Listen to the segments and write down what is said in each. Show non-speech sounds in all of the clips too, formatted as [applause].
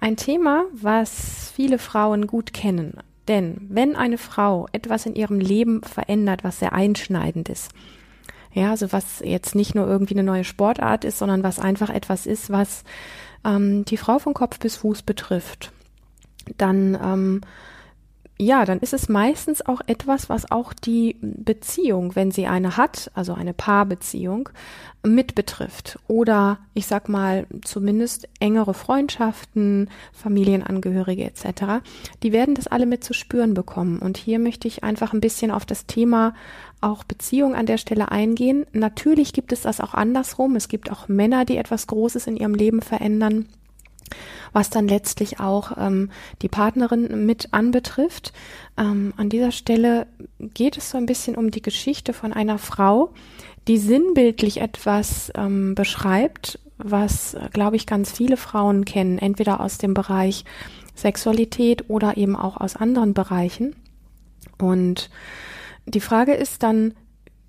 Ein Thema, was viele Frauen gut kennen. Denn wenn eine Frau etwas in ihrem Leben verändert, was sehr einschneidend ist, ja, also was jetzt nicht nur irgendwie eine neue Sportart ist, sondern was einfach etwas ist, was ähm, die Frau von Kopf bis Fuß betrifft, dann ähm, ja, dann ist es meistens auch etwas, was auch die Beziehung, wenn sie eine hat, also eine Paarbeziehung, mit betrifft. Oder ich sag mal, zumindest engere Freundschaften, Familienangehörige etc. Die werden das alle mit zu spüren bekommen. Und hier möchte ich einfach ein bisschen auf das Thema auch Beziehung an der Stelle eingehen. Natürlich gibt es das auch andersrum. Es gibt auch Männer, die etwas Großes in ihrem Leben verändern was dann letztlich auch ähm, die Partnerin mit anbetrifft. Ähm, an dieser Stelle geht es so ein bisschen um die Geschichte von einer Frau, die sinnbildlich etwas ähm, beschreibt, was, glaube ich, ganz viele Frauen kennen, entweder aus dem Bereich Sexualität oder eben auch aus anderen Bereichen. Und die Frage ist dann,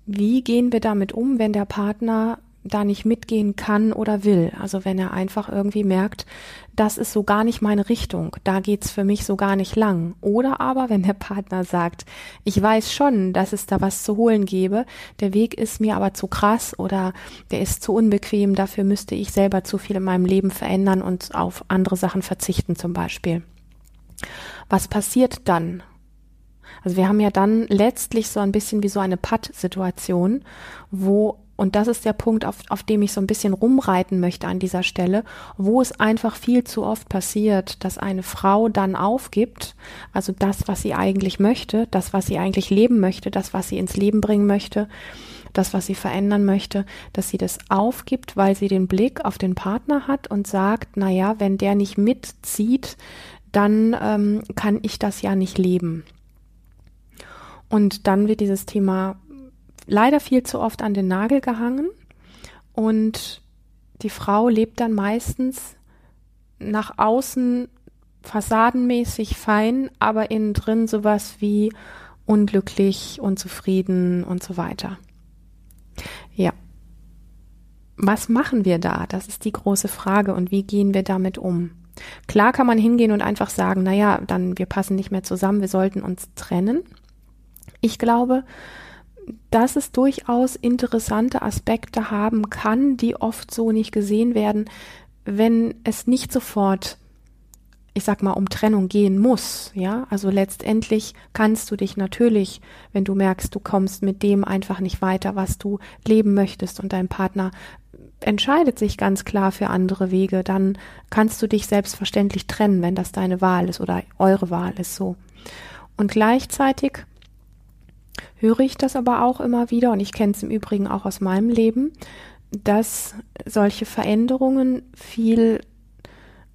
wie gehen wir damit um, wenn der Partner da nicht mitgehen kann oder will. Also wenn er einfach irgendwie merkt, das ist so gar nicht meine Richtung, da geht's für mich so gar nicht lang. Oder aber wenn der Partner sagt, ich weiß schon, dass es da was zu holen gäbe, der Weg ist mir aber zu krass oder der ist zu unbequem, dafür müsste ich selber zu viel in meinem Leben verändern und auf andere Sachen verzichten zum Beispiel. Was passiert dann? Also wir haben ja dann letztlich so ein bisschen wie so eine Patt-Situation, wo und das ist der Punkt, auf, auf dem ich so ein bisschen rumreiten möchte an dieser Stelle, wo es einfach viel zu oft passiert, dass eine Frau dann aufgibt, also das, was sie eigentlich möchte, das, was sie eigentlich leben möchte, das, was sie ins Leben bringen möchte, das, was sie verändern möchte, dass sie das aufgibt, weil sie den Blick auf den Partner hat und sagt, na ja, wenn der nicht mitzieht, dann ähm, kann ich das ja nicht leben. Und dann wird dieses Thema leider viel zu oft an den Nagel gehangen und die Frau lebt dann meistens nach außen fassadenmäßig fein, aber innen drin sowas wie unglücklich, unzufrieden und so weiter. Ja. Was machen wir da? Das ist die große Frage und wie gehen wir damit um? Klar kann man hingehen und einfach sagen, naja, dann wir passen nicht mehr zusammen, wir sollten uns trennen. Ich glaube, dass es durchaus interessante Aspekte haben kann, die oft so nicht gesehen werden, wenn es nicht sofort ich sag mal, um Trennung gehen muss, ja. Also letztendlich kannst du dich natürlich, wenn du merkst, du kommst mit dem einfach nicht weiter, was du leben möchtest und dein Partner entscheidet sich ganz klar für andere Wege, dann kannst du dich selbstverständlich trennen, wenn das deine Wahl ist oder eure Wahl ist so. Und gleichzeitig höre ich das aber auch immer wieder und ich kenne es im Übrigen auch aus meinem Leben, dass solche Veränderungen viel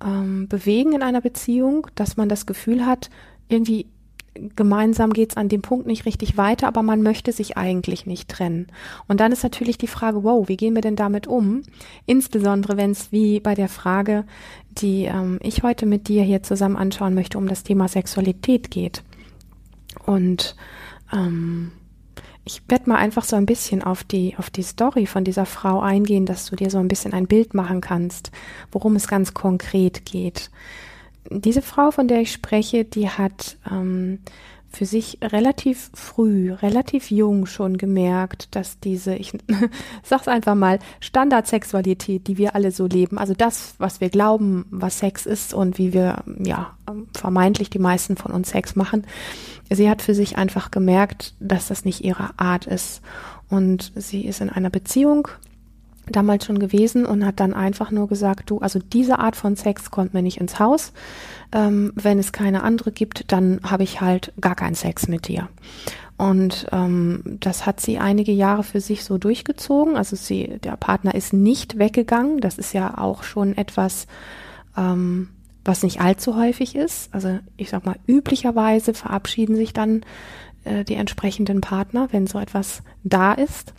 ähm, bewegen in einer Beziehung, dass man das Gefühl hat, irgendwie gemeinsam geht es an dem Punkt nicht richtig weiter, aber man möchte sich eigentlich nicht trennen. Und dann ist natürlich die Frage, wow, wie gehen wir denn damit um? Insbesondere wenn es wie bei der Frage, die ähm, ich heute mit dir hier zusammen anschauen möchte, um das Thema Sexualität geht. Und ähm, ich werde mal einfach so ein bisschen auf die, auf die Story von dieser Frau eingehen, dass du dir so ein bisschen ein Bild machen kannst, worum es ganz konkret geht. Diese Frau, von der ich spreche, die hat ähm, für sich relativ früh, relativ jung schon gemerkt, dass diese, ich [laughs] sag's einfach mal, Standardsexualität, die wir alle so leben, also das, was wir glauben, was Sex ist und wie wir, ja, vermeintlich die meisten von uns Sex machen, sie hat für sich einfach gemerkt, dass das nicht ihre Art ist. Und sie ist in einer Beziehung damals schon gewesen und hat dann einfach nur gesagt, du, also diese Art von Sex kommt mir nicht ins Haus. Ähm, wenn es keine andere gibt, dann habe ich halt gar keinen Sex mit dir. Und ähm, das hat sie einige Jahre für sich so durchgezogen. Also sie, der Partner ist nicht weggegangen. Das ist ja auch schon etwas, ähm, was nicht allzu häufig ist. Also ich sag mal, üblicherweise verabschieden sich dann äh, die entsprechenden Partner, wenn so etwas da ist.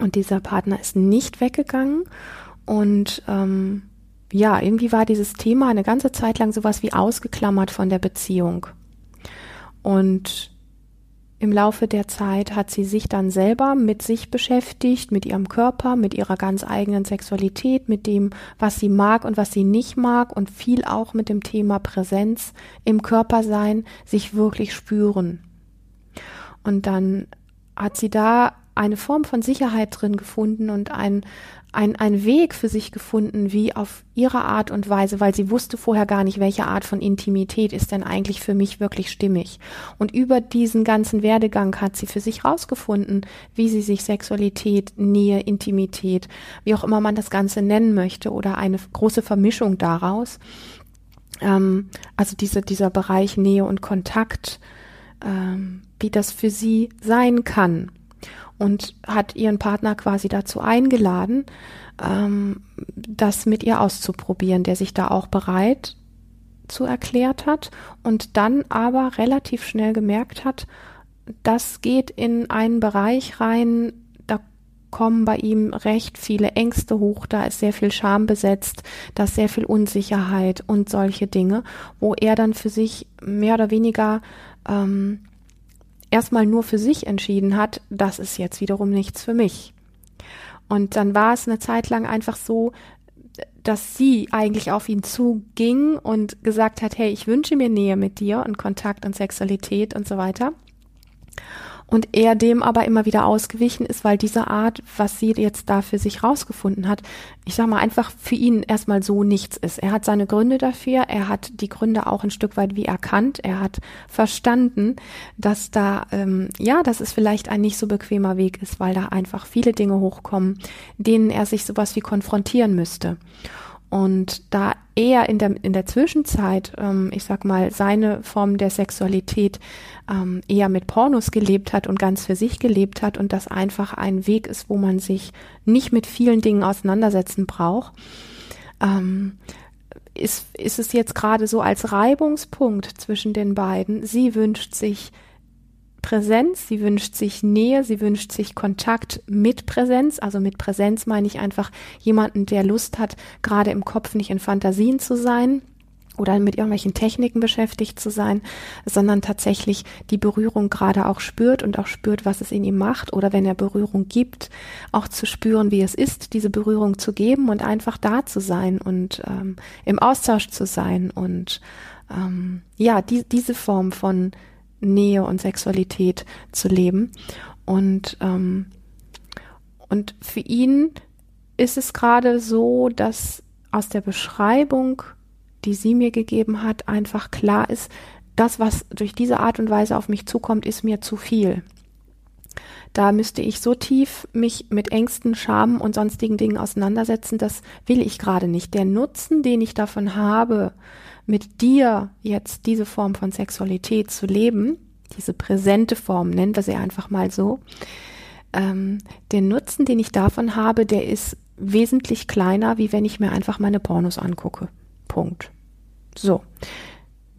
Und dieser Partner ist nicht weggegangen. Und ähm, ja, irgendwie war dieses Thema eine ganze Zeit lang sowas wie ausgeklammert von der Beziehung. Und im Laufe der Zeit hat sie sich dann selber mit sich beschäftigt, mit ihrem Körper, mit ihrer ganz eigenen Sexualität, mit dem, was sie mag und was sie nicht mag und viel auch mit dem Thema Präsenz im Körper sein, sich wirklich spüren. Und dann hat sie da eine Form von Sicherheit drin gefunden und ein, ein, ein Weg für sich gefunden, wie auf ihre Art und Weise, weil sie wusste vorher gar nicht, welche Art von Intimität ist denn eigentlich für mich wirklich stimmig. Und über diesen ganzen Werdegang hat sie für sich rausgefunden, wie sie sich Sexualität, Nähe, Intimität, wie auch immer man das Ganze nennen möchte oder eine große Vermischung daraus. Ähm, also diese, dieser Bereich Nähe und Kontakt, ähm, wie das für sie sein kann und hat ihren Partner quasi dazu eingeladen, ähm, das mit ihr auszuprobieren, der sich da auch bereit zu erklärt hat und dann aber relativ schnell gemerkt hat, das geht in einen Bereich rein, da kommen bei ihm recht viele Ängste hoch, da ist sehr viel Scham besetzt, da ist sehr viel Unsicherheit und solche Dinge, wo er dann für sich mehr oder weniger ähm, erstmal nur für sich entschieden hat, das ist jetzt wiederum nichts für mich. Und dann war es eine Zeit lang einfach so, dass sie eigentlich auf ihn zuging und gesagt hat, hey, ich wünsche mir Nähe mit dir und Kontakt und Sexualität und so weiter und er dem aber immer wieder ausgewichen ist, weil diese Art, was sie jetzt da für sich rausgefunden hat, ich sag mal einfach für ihn erstmal so nichts ist. Er hat seine Gründe dafür, er hat die Gründe auch ein Stück weit wie erkannt, er hat verstanden, dass da, ähm, ja, dass es vielleicht ein nicht so bequemer Weg ist, weil da einfach viele Dinge hochkommen, denen er sich sowas wie konfrontieren müsste. Und da er in der, in der Zwischenzeit, ähm, ich sag mal, seine Form der Sexualität ähm, eher mit Pornos gelebt hat und ganz für sich gelebt hat und das einfach ein Weg ist, wo man sich nicht mit vielen Dingen auseinandersetzen braucht, ähm, ist, ist es jetzt gerade so als Reibungspunkt zwischen den beiden. Sie wünscht sich Präsenz, sie wünscht sich Nähe, sie wünscht sich Kontakt mit Präsenz. Also mit Präsenz meine ich einfach jemanden, der Lust hat, gerade im Kopf nicht in Fantasien zu sein oder mit irgendwelchen Techniken beschäftigt zu sein, sondern tatsächlich die Berührung gerade auch spürt und auch spürt, was es in ihm macht oder wenn er Berührung gibt, auch zu spüren, wie es ist, diese Berührung zu geben und einfach da zu sein und ähm, im Austausch zu sein und ähm, ja, die, diese Form von Nähe und Sexualität zu leben. Und, ähm, und für ihn ist es gerade so, dass aus der Beschreibung, die sie mir gegeben hat, einfach klar ist, das, was durch diese Art und Weise auf mich zukommt, ist mir zu viel. Da müsste ich so tief mich mit Ängsten, Scham und sonstigen Dingen auseinandersetzen, das will ich gerade nicht. Der Nutzen, den ich davon habe, mit dir jetzt diese Form von Sexualität zu leben, diese präsente Form, nennen wir sie einfach mal so, ähm, den Nutzen, den ich davon habe, der ist wesentlich kleiner, wie wenn ich mir einfach meine Pornos angucke. Punkt. So.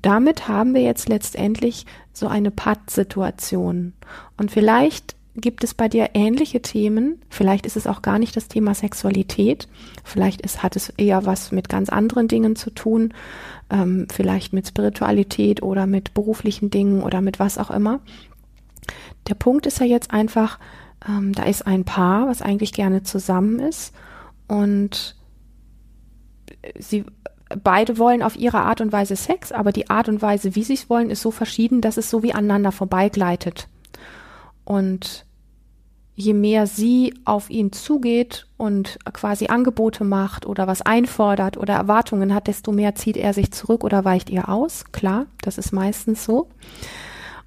Damit haben wir jetzt letztendlich so eine Patt-Situation. Und vielleicht gibt es bei dir ähnliche Themen. Vielleicht ist es auch gar nicht das Thema Sexualität. Vielleicht ist, hat es eher was mit ganz anderen Dingen zu tun. Ähm, vielleicht mit Spiritualität oder mit beruflichen Dingen oder mit was auch immer. Der Punkt ist ja jetzt einfach, ähm, da ist ein Paar, was eigentlich gerne zusammen ist und sie beide wollen auf ihre Art und Weise Sex, aber die Art und Weise, wie sie es wollen, ist so verschieden, dass es so wie aneinander vorbeigleitet. Und je mehr sie auf ihn zugeht und quasi Angebote macht oder was einfordert oder Erwartungen hat, desto mehr zieht er sich zurück oder weicht ihr aus. Klar, das ist meistens so.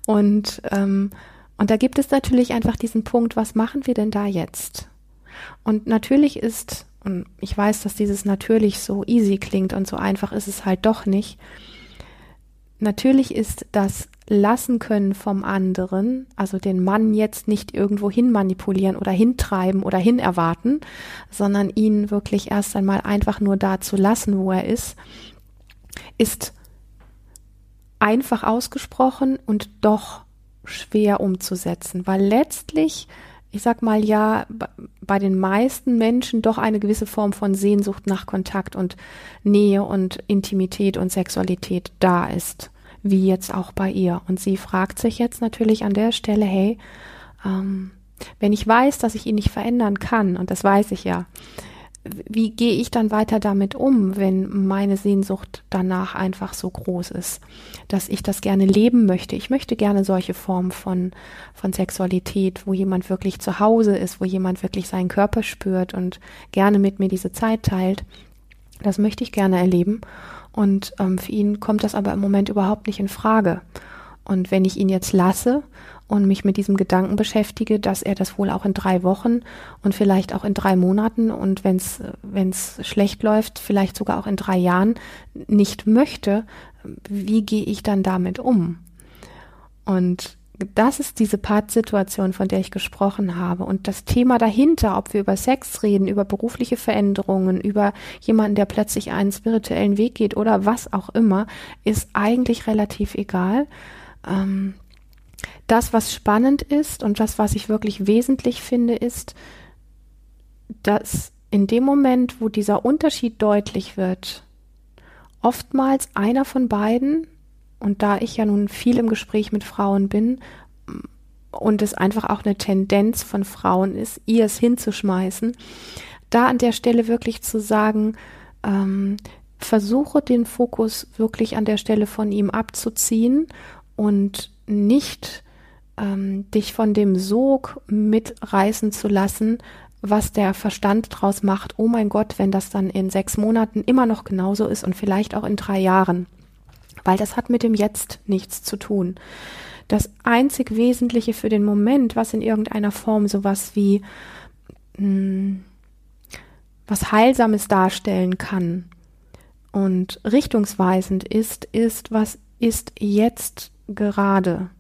Und, ähm, und da gibt es natürlich einfach diesen Punkt, was machen wir denn da jetzt? Und natürlich ist, und ich weiß, dass dieses natürlich so easy klingt und so einfach ist es halt doch nicht, natürlich ist das Lassen können vom anderen, also den Mann jetzt nicht irgendwo hin manipulieren oder hintreiben oder hin erwarten, sondern ihn wirklich erst einmal einfach nur da zu lassen, wo er ist, ist einfach ausgesprochen und doch schwer umzusetzen, weil letztlich, ich sag mal ja, bei den meisten Menschen doch eine gewisse Form von Sehnsucht nach Kontakt und Nähe und Intimität und Sexualität da ist, wie jetzt auch bei ihr. Und sie fragt sich jetzt natürlich an der Stelle, hey, ähm, wenn ich weiß, dass ich ihn nicht verändern kann, und das weiß ich ja, wie gehe ich dann weiter damit um, wenn meine Sehnsucht danach einfach so groß ist, dass ich das gerne leben möchte. Ich möchte gerne solche Formen von, von Sexualität, wo jemand wirklich zu Hause ist, wo jemand wirklich seinen Körper spürt und gerne mit mir diese Zeit teilt. Das möchte ich gerne erleben. Und ähm, für ihn kommt das aber im Moment überhaupt nicht in Frage. Und wenn ich ihn jetzt lasse und mich mit diesem Gedanken beschäftige, dass er das wohl auch in drei Wochen und vielleicht auch in drei Monaten und wenn es schlecht läuft, vielleicht sogar auch in drei Jahren nicht möchte, wie gehe ich dann damit um? Und das ist diese Part-Situation, von der ich gesprochen habe. Und das Thema dahinter, ob wir über Sex reden, über berufliche Veränderungen, über jemanden, der plötzlich einen spirituellen Weg geht oder was auch immer, ist eigentlich relativ egal. Ähm, das, was spannend ist und das, was ich wirklich wesentlich finde, ist, dass in dem Moment, wo dieser Unterschied deutlich wird, oftmals einer von beiden, und da ich ja nun viel im Gespräch mit Frauen bin und es einfach auch eine Tendenz von Frauen ist, ihr es hinzuschmeißen, da an der Stelle wirklich zu sagen, ähm, versuche den Fokus wirklich an der Stelle von ihm abzuziehen und nicht ähm, dich von dem Sog mitreißen zu lassen, was der Verstand draus macht. Oh mein Gott, wenn das dann in sechs Monaten immer noch genauso ist und vielleicht auch in drei Jahren. Weil das hat mit dem Jetzt nichts zu tun. Das einzig Wesentliche für den Moment, was in irgendeiner Form sowas wie mh, hm, was Heilsames darstellen kann und richtungsweisend ist, ist, was ist jetzt gerade.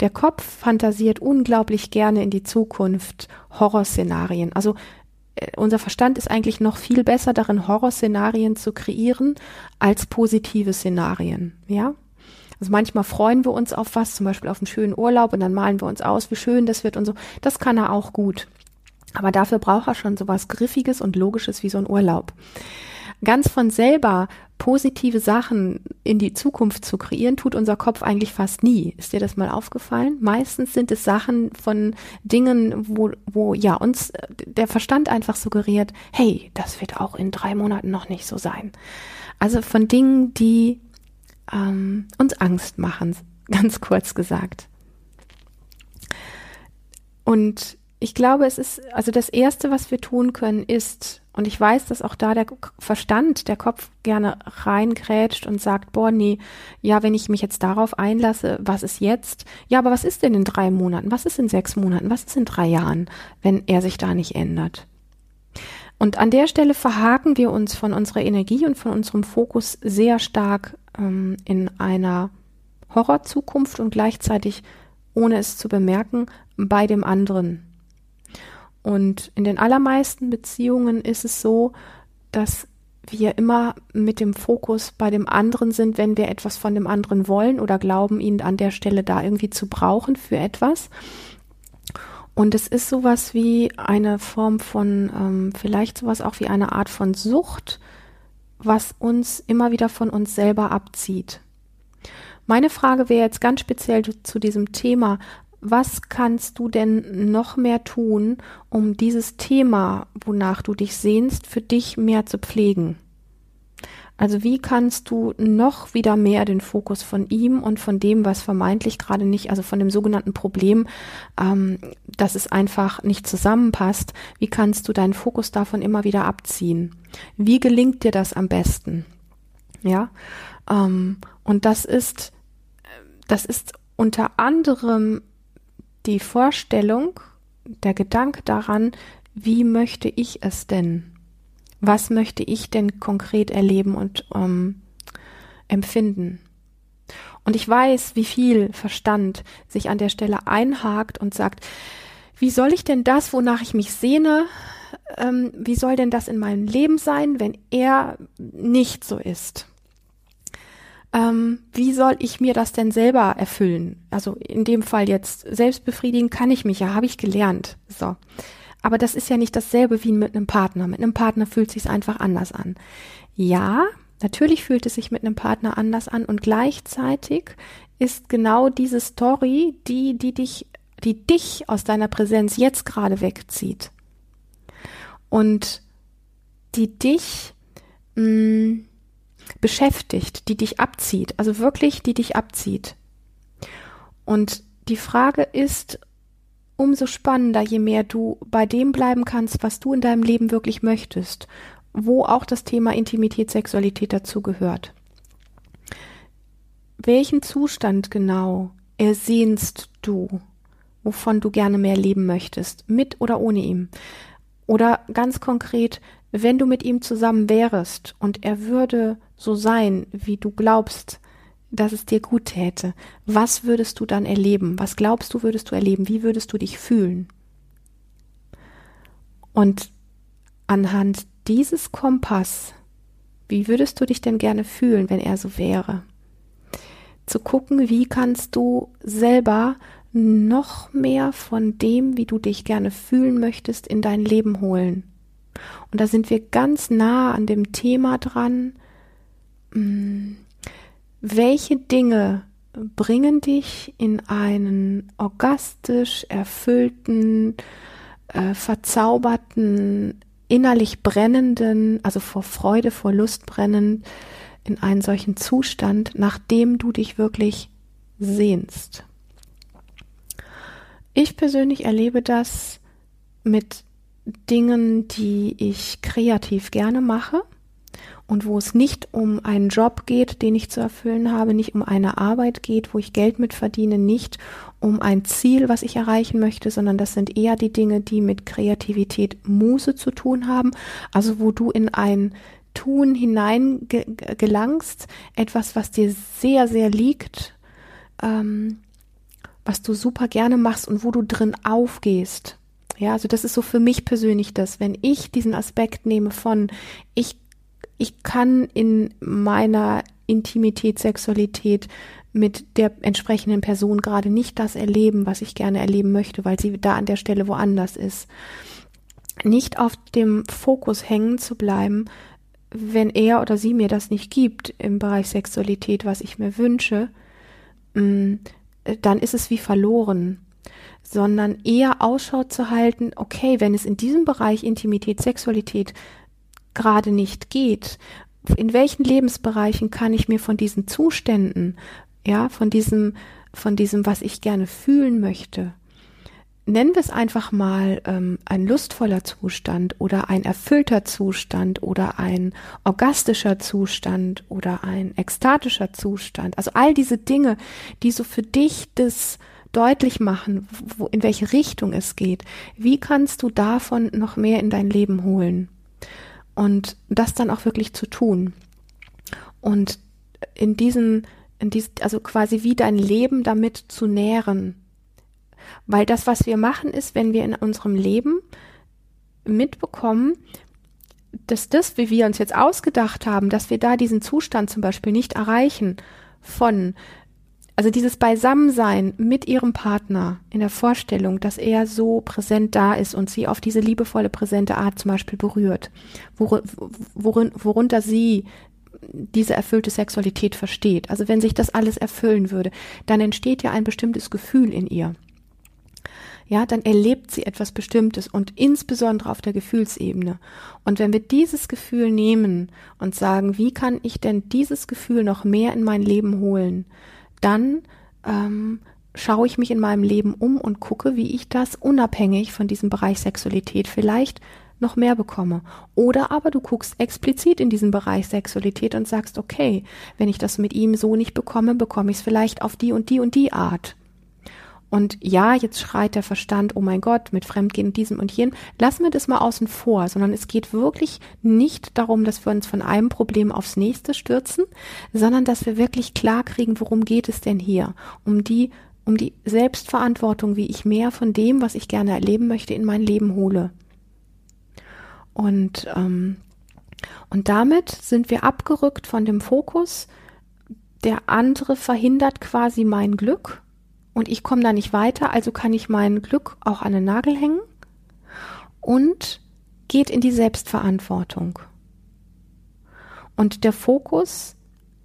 Der Kopf fantasiert unglaublich gerne in die Zukunft Horrorszenarien. Also äh, unser Verstand ist eigentlich noch viel besser darin, Horrorszenarien zu kreieren als positive Szenarien. Ja? Also manchmal freuen wir uns auf was, zum Beispiel auf einen schönen Urlaub und dann malen wir uns aus, wie schön das wird und so. Das kann er auch gut. Aber dafür braucht er schon sowas Griffiges und Logisches wie so ein Urlaub ganz von selber positive Sachen in die Zukunft zu kreieren, tut unser Kopf eigentlich fast nie. Ist dir das mal aufgefallen? Meistens sind es Sachen von Dingen, wo, wo ja uns der Verstand einfach suggeriert, hey, das wird auch in drei Monaten noch nicht so sein. Also von Dingen, die ähm, uns Angst machen, [laughs] ganz kurz gesagt. Und ich glaube, es ist, also das Erste, was wir tun können, ist, und ich weiß, dass auch da der Verstand, der Kopf gerne reingrätscht und sagt, boah, nee, ja, wenn ich mich jetzt darauf einlasse, was ist jetzt? Ja, aber was ist denn in drei Monaten? Was ist in sechs Monaten? Was ist in drei Jahren, wenn er sich da nicht ändert? Und an der Stelle verhaken wir uns von unserer Energie und von unserem Fokus sehr stark ähm, in einer Horrorzukunft und gleichzeitig, ohne es zu bemerken, bei dem anderen und in den allermeisten Beziehungen ist es so, dass wir immer mit dem Fokus bei dem anderen sind, wenn wir etwas von dem anderen wollen oder glauben, ihn an der Stelle da irgendwie zu brauchen für etwas. Und es ist sowas wie eine Form von, ähm, vielleicht sowas auch wie eine Art von Sucht, was uns immer wieder von uns selber abzieht. Meine Frage wäre jetzt ganz speziell zu diesem Thema, was kannst du denn noch mehr tun, um dieses Thema, wonach du dich sehnst, für dich mehr zu pflegen? Also wie kannst du noch wieder mehr den Fokus von ihm und von dem, was vermeintlich gerade nicht, also von dem sogenannten Problem, ähm, dass es einfach nicht zusammenpasst, wie kannst du deinen Fokus davon immer wieder abziehen? Wie gelingt dir das am besten? Ja, ähm, und das ist, das ist unter anderem die Vorstellung, der Gedanke daran, wie möchte ich es denn? Was möchte ich denn konkret erleben und ähm, empfinden? Und ich weiß, wie viel Verstand sich an der Stelle einhakt und sagt, wie soll ich denn das, wonach ich mich sehne, ähm, wie soll denn das in meinem Leben sein, wenn er nicht so ist? Ähm, wie soll ich mir das denn selber erfüllen? Also in dem Fall jetzt selbst befriedigen kann ich mich ja, habe ich gelernt. So. Aber das ist ja nicht dasselbe wie mit einem Partner. Mit einem Partner fühlt sich einfach anders an. Ja, natürlich fühlt es sich mit einem Partner anders an und gleichzeitig ist genau diese Story, die, die dich, die dich aus deiner Präsenz jetzt gerade wegzieht. Und die dich mh, mm, beschäftigt, die dich abzieht, also wirklich, die dich abzieht. Und die Frage ist, umso spannender, je mehr du bei dem bleiben kannst, was du in deinem Leben wirklich möchtest, wo auch das Thema Intimität, Sexualität dazu gehört. Welchen Zustand genau ersehnst du, wovon du gerne mehr leben möchtest, mit oder ohne ihm? Oder ganz konkret, wenn du mit ihm zusammen wärest und er würde so sein, wie du glaubst, dass es dir gut täte, was würdest du dann erleben? Was glaubst du, würdest du erleben? Wie würdest du dich fühlen? Und anhand dieses Kompass, wie würdest du dich denn gerne fühlen, wenn er so wäre? Zu gucken, wie kannst du selber noch mehr von dem, wie du dich gerne fühlen möchtest, in dein Leben holen. Und da sind wir ganz nah an dem Thema dran, hm, welche Dinge bringen dich in einen orgastisch erfüllten, äh, verzauberten, innerlich brennenden, also vor Freude, vor Lust brennend, in einen solchen Zustand, nachdem du dich wirklich sehnst. Ich persönlich erlebe das mit Dingen, die ich kreativ gerne mache und wo es nicht um einen Job geht, den ich zu erfüllen habe, nicht um eine Arbeit geht, wo ich Geld mit verdiene, nicht um ein Ziel, was ich erreichen möchte, sondern das sind eher die Dinge, die mit Kreativität, Muße zu tun haben, also wo du in ein Tun hinein gelangst, etwas, was dir sehr, sehr liegt, ähm, was du super gerne machst und wo du drin aufgehst. Ja, also das ist so für mich persönlich das, wenn ich diesen Aspekt nehme von, ich ich kann in meiner Intimität, Sexualität mit der entsprechenden Person gerade nicht das erleben, was ich gerne erleben möchte, weil sie da an der Stelle woanders ist. Nicht auf dem Fokus hängen zu bleiben, wenn er oder sie mir das nicht gibt im Bereich Sexualität, was ich mir wünsche, mm, dann ist es wie verloren sondern eher Ausschau zu halten, okay, wenn es in diesem Bereich Intimität, Sexualität gerade nicht geht, in welchen Lebensbereichen kann ich mir von diesen Zuständen, ja, von diesem, von diesem, was ich gerne fühlen möchte, nennen wir es einfach mal ähm, ein lustvoller Zustand oder ein erfüllter Zustand oder ein orgastischer Zustand oder ein ekstatischer Zustand. Also all diese Dinge, die so für dich das deutlich machen, wo, in welche Richtung es geht. Wie kannst du davon noch mehr in dein Leben holen? und das dann auch wirklich zu tun. Und in diesen, in dies, also quasi wie dein Leben damit zu nähren. Weil das, was wir machen, ist, wenn wir in unserem Leben mitbekommen, dass das, wie wir uns jetzt ausgedacht haben, dass wir da diesen Zustand zum Beispiel nicht erreichen von also dieses Beisammensein mit ihrem Partner in der Vorstellung, dass er so präsent da ist und sie auf diese liebevolle, präsente Art zum Beispiel berührt, wor worin, worunter sie diese erfüllte Sexualität versteht. Also wenn sich das alles erfüllen würde, dann entsteht ja ein bestimmtes Gefühl in ihr. Ja, dann erlebt sie etwas Bestimmtes und insbesondere auf der Gefühlsebene. Und wenn wir dieses Gefühl nehmen und sagen, wie kann ich denn dieses Gefühl noch mehr in mein Leben holen, dann ähm, schaue ich mich in meinem Leben um und gucke, wie ich das unabhängig von diesem Bereich Sexualität vielleicht noch mehr bekomme. Oder aber du guckst explizit in diesen Bereich Sexualität und sagst, okay, wenn ich das mit ihm so nicht bekomme, bekomme ich es vielleicht auf die und die und die Art. Und ja, jetzt schreit der Verstand, oh mein Gott, mit Fremdgehen und diesem und jenem. Lassen wir das mal außen vor, sondern es geht wirklich nicht darum, dass wir uns von einem Problem aufs nächste stürzen, sondern dass wir wirklich klar kriegen, worum geht es denn hier? Um die, um die Selbstverantwortung, wie ich mehr von dem, was ich gerne erleben möchte, in mein Leben hole. Und, ähm, und damit sind wir abgerückt von dem Fokus, der andere verhindert quasi mein Glück und ich komme da nicht weiter, also kann ich mein Glück auch an den Nagel hängen und geht in die Selbstverantwortung. Und der Fokus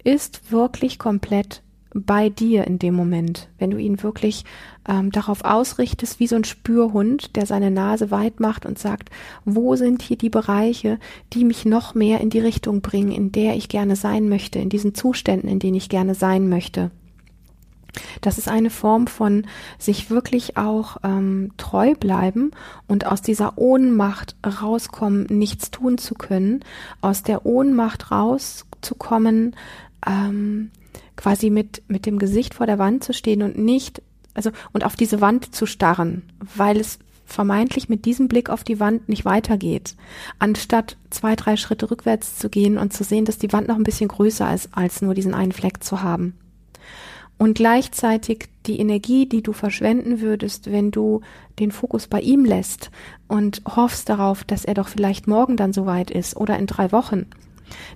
ist wirklich komplett bei dir in dem Moment, wenn du ihn wirklich ähm, darauf ausrichtest, wie so ein Spürhund, der seine Nase weit macht und sagt, wo sind hier die Bereiche, die mich noch mehr in die Richtung bringen, in der ich gerne sein möchte, in diesen Zuständen, in denen ich gerne sein möchte. Das ist eine Form von sich wirklich auch ähm, treu bleiben und aus dieser Ohnmacht rauskommen, nichts tun zu können, aus der Ohnmacht rauszukommen, ähm, quasi mit, mit dem Gesicht vor der Wand zu stehen und nicht, also, und auf diese Wand zu starren, weil es vermeintlich mit diesem Blick auf die Wand nicht weitergeht, anstatt zwei, drei Schritte rückwärts zu gehen und zu sehen, dass die Wand noch ein bisschen größer ist, als nur diesen einen Fleck zu haben. Und gleichzeitig die Energie, die du verschwenden würdest, wenn du den Fokus bei ihm lässt und hoffst darauf, dass er doch vielleicht morgen dann soweit ist oder in drei Wochen,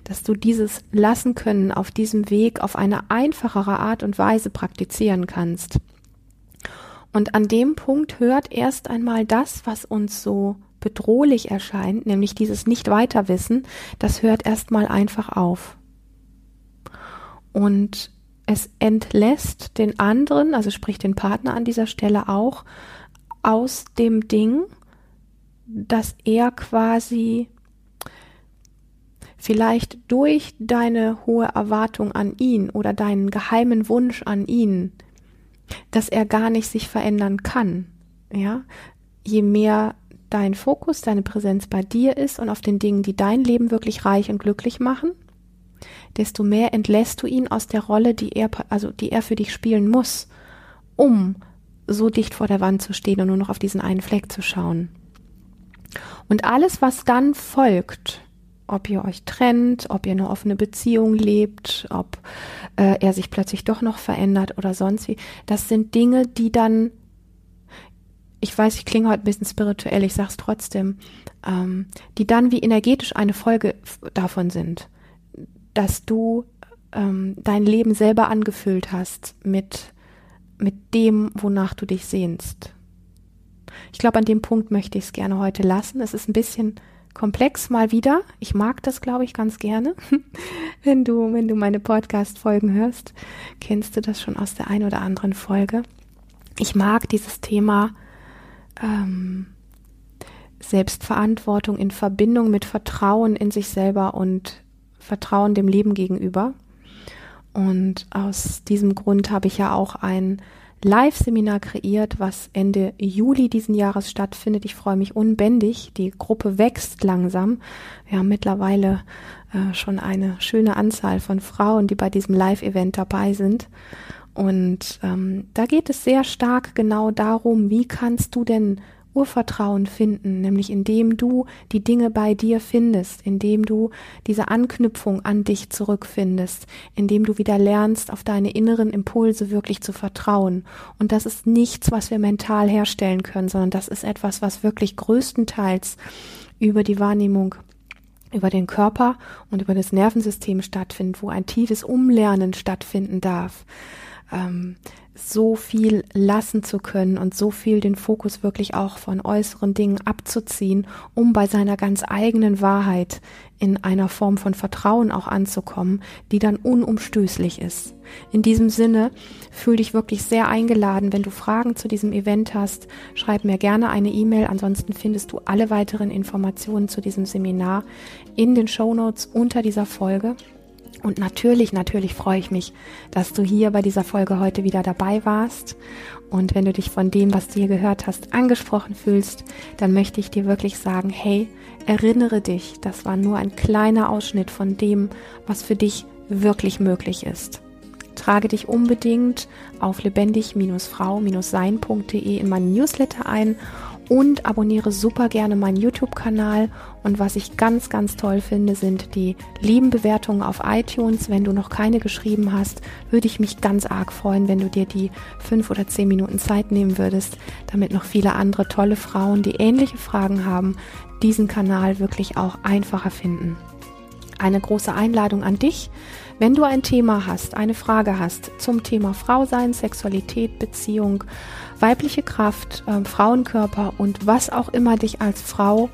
dass du dieses lassen können auf diesem Weg auf eine einfachere Art und Weise praktizieren kannst. Und an dem Punkt hört erst einmal das, was uns so bedrohlich erscheint, nämlich dieses Nicht-Weiterwissen, das hört erstmal einfach auf. Und es entlässt den anderen, also sprich den Partner an dieser Stelle auch, aus dem Ding, dass er quasi vielleicht durch deine hohe Erwartung an ihn oder deinen geheimen Wunsch an ihn, dass er gar nicht sich verändern kann. Ja, je mehr dein Fokus, deine Präsenz bei dir ist und auf den Dingen, die dein Leben wirklich reich und glücklich machen, desto mehr entlässt du ihn aus der Rolle, die er, also die er für dich spielen muss, um so dicht vor der Wand zu stehen und nur noch auf diesen einen Fleck zu schauen. Und alles, was dann folgt, ob ihr euch trennt, ob ihr eine offene Beziehung lebt, ob äh, er sich plötzlich doch noch verändert oder sonst wie. Das sind Dinge, die dann, ich weiß, ich klinge heute ein bisschen spirituell, ich sag's trotzdem, ähm, die dann wie energetisch eine Folge davon sind, dass du ähm, dein Leben selber angefüllt hast mit, mit dem, wonach du dich sehnst. Ich glaube, an dem Punkt möchte ich es gerne heute lassen. Es ist ein bisschen komplex mal wieder. Ich mag das, glaube ich, ganz gerne. [laughs] wenn du, wenn du meine Podcast-Folgen hörst, kennst du das schon aus der einen oder anderen Folge. Ich mag dieses Thema ähm, Selbstverantwortung in Verbindung mit Vertrauen in sich selber und Vertrauen dem Leben gegenüber. Und aus diesem Grund habe ich ja auch ein Live-Seminar kreiert, was Ende Juli diesen Jahres stattfindet. Ich freue mich unbändig. Die Gruppe wächst langsam. Wir haben mittlerweile äh, schon eine schöne Anzahl von Frauen, die bei diesem Live-Event dabei sind. Und ähm, da geht es sehr stark genau darum, wie kannst du denn Urvertrauen finden, nämlich indem du die Dinge bei dir findest, indem du diese Anknüpfung an dich zurückfindest, indem du wieder lernst, auf deine inneren Impulse wirklich zu vertrauen. Und das ist nichts, was wir mental herstellen können, sondern das ist etwas, was wirklich größtenteils über die Wahrnehmung über den Körper und über das Nervensystem stattfindet, wo ein tiefes Umlernen stattfinden darf. Ähm, so viel lassen zu können und so viel den Fokus wirklich auch von äußeren Dingen abzuziehen, um bei seiner ganz eigenen Wahrheit in einer Form von Vertrauen auch anzukommen, die dann unumstößlich ist. In diesem Sinne fühl dich wirklich sehr eingeladen. Wenn du Fragen zu diesem Event hast, schreib mir gerne eine E-Mail. Ansonsten findest du alle weiteren Informationen zu diesem Seminar in den Show Notes unter dieser Folge. Und natürlich, natürlich freue ich mich, dass du hier bei dieser Folge heute wieder dabei warst. Und wenn du dich von dem, was du hier gehört hast, angesprochen fühlst, dann möchte ich dir wirklich sagen, hey, erinnere dich, das war nur ein kleiner Ausschnitt von dem, was für dich wirklich möglich ist. trage dich unbedingt auf lebendig-frau-sein.de in meinen Newsletter ein und abonniere super gerne meinen YouTube-Kanal. Und was ich ganz, ganz toll finde, sind die lieben Bewertungen auf iTunes. Wenn du noch keine geschrieben hast, würde ich mich ganz arg freuen, wenn du dir die fünf oder zehn Minuten Zeit nehmen würdest, damit noch viele andere tolle Frauen, die ähnliche Fragen haben, diesen Kanal wirklich auch einfacher finden. Eine große Einladung an dich. Wenn du ein Thema hast, eine Frage hast zum Thema Frau sein, Sexualität, Beziehung, weibliche Kraft, äh, Frauenkörper und was auch immer dich als Frau,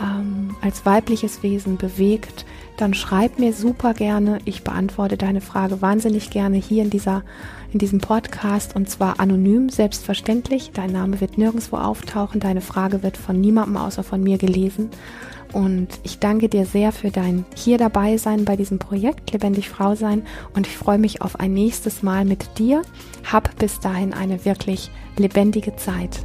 ähm, als weibliches Wesen bewegt, dann schreib mir super gerne. Ich beantworte deine Frage wahnsinnig gerne hier in dieser in diesem Podcast und zwar anonym, selbstverständlich. Dein Name wird nirgendwo auftauchen, deine Frage wird von niemandem außer von mir gelesen. Und ich danke dir sehr für dein hier dabei sein bei diesem Projekt Lebendig Frau sein und ich freue mich auf ein nächstes Mal mit dir. Hab bis dahin eine wirklich lebendige Zeit.